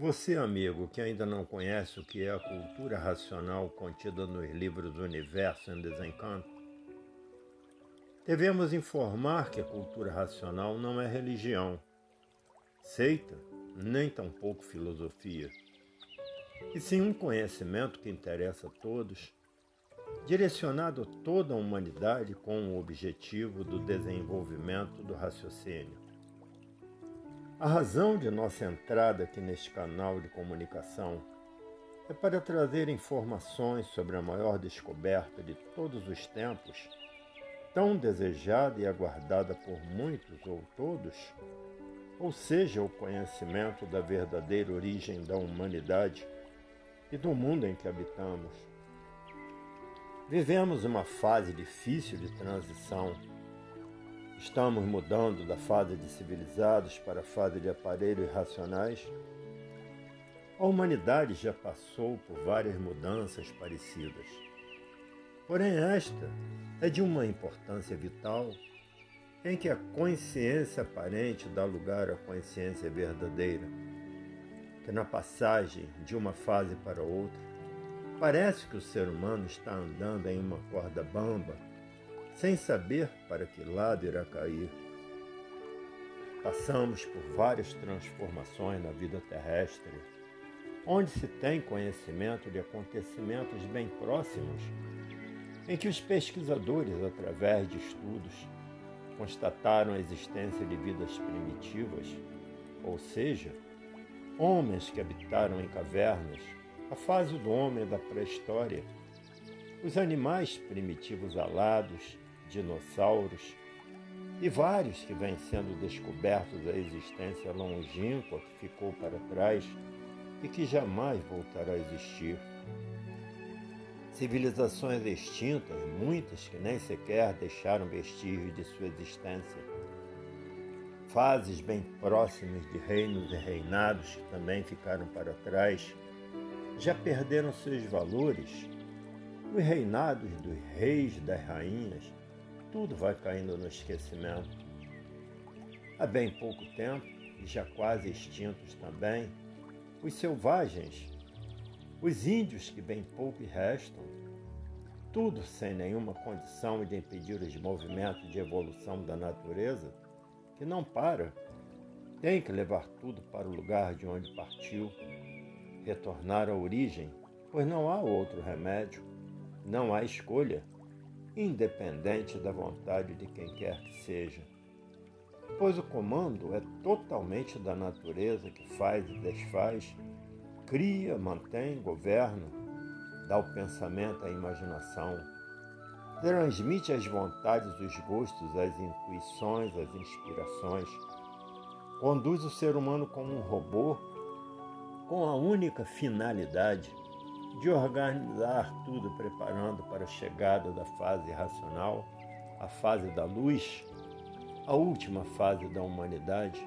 Você, amigo, que ainda não conhece o que é a cultura racional contida nos livros Universo em Desencanto, devemos informar que a cultura racional não é religião, seita, nem tampouco filosofia, e sim um conhecimento que interessa a todos, direcionado a toda a humanidade com o objetivo do desenvolvimento do raciocínio. A razão de nossa entrada aqui neste canal de comunicação é para trazer informações sobre a maior descoberta de todos os tempos, tão desejada e aguardada por muitos ou todos, ou seja, o conhecimento da verdadeira origem da humanidade e do mundo em que habitamos. Vivemos uma fase difícil de transição Estamos mudando da fase de civilizados para a fase de aparelhos racionais. A humanidade já passou por várias mudanças parecidas. Porém, esta é de uma importância vital em que a consciência aparente dá lugar à consciência verdadeira, que na passagem de uma fase para outra, parece que o ser humano está andando em uma corda bamba sem saber para que lado irá cair. Passamos por várias transformações na vida terrestre, onde se tem conhecimento de acontecimentos bem próximos, em que os pesquisadores, através de estudos, constataram a existência de vidas primitivas, ou seja, homens que habitaram em cavernas, a fase do homem da pré-história, os animais primitivos alados, dinossauros e vários que vêm sendo descobertos a existência longínqua que ficou para trás e que jamais voltará a existir. Civilizações extintas, muitas que nem sequer deixaram vestígios de sua existência. Fases bem próximas de reinos e reinados que também ficaram para trás, já perderam seus valores. Os reinados dos reis e das rainhas tudo vai caindo no esquecimento. Há bem pouco tempo, e já quase extintos também, os selvagens, os índios que bem pouco restam, tudo sem nenhuma condição de impedir os movimentos de evolução da natureza, que não para, tem que levar tudo para o lugar de onde partiu, retornar à origem, pois não há outro remédio, não há escolha independente da vontade de quem quer que seja. Pois o comando é totalmente da natureza que faz e desfaz, cria, mantém, governa, dá o pensamento à imaginação, transmite as vontades, os gostos, as intuições, as inspirações, conduz o ser humano como um robô com a única finalidade de organizar tudo preparando para a chegada da fase racional, a fase da luz, a última fase da humanidade,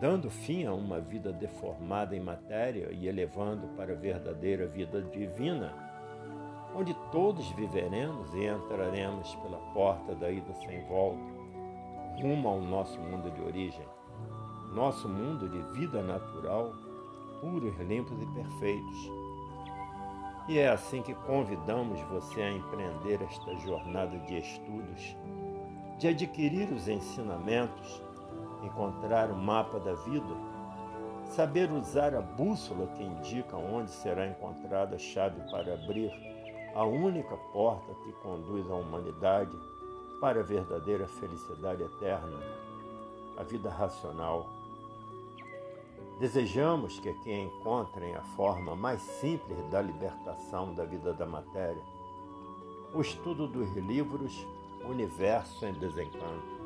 dando fim a uma vida deformada em matéria e elevando para a verdadeira vida divina, onde todos viveremos e entraremos pela porta da ida sem volta, rumo ao nosso mundo de origem, nosso mundo de vida natural, puros, limpos e perfeitos e é assim que convidamos você a empreender esta jornada de estudos, de adquirir os ensinamentos, encontrar o mapa da vida, saber usar a bússola que indica onde será encontrada a chave para abrir a única porta que conduz a humanidade para a verdadeira felicidade eterna, a vida racional Desejamos que aqui encontrem a forma mais simples da libertação da vida da matéria, o estudo dos livros Universo em Desencanto.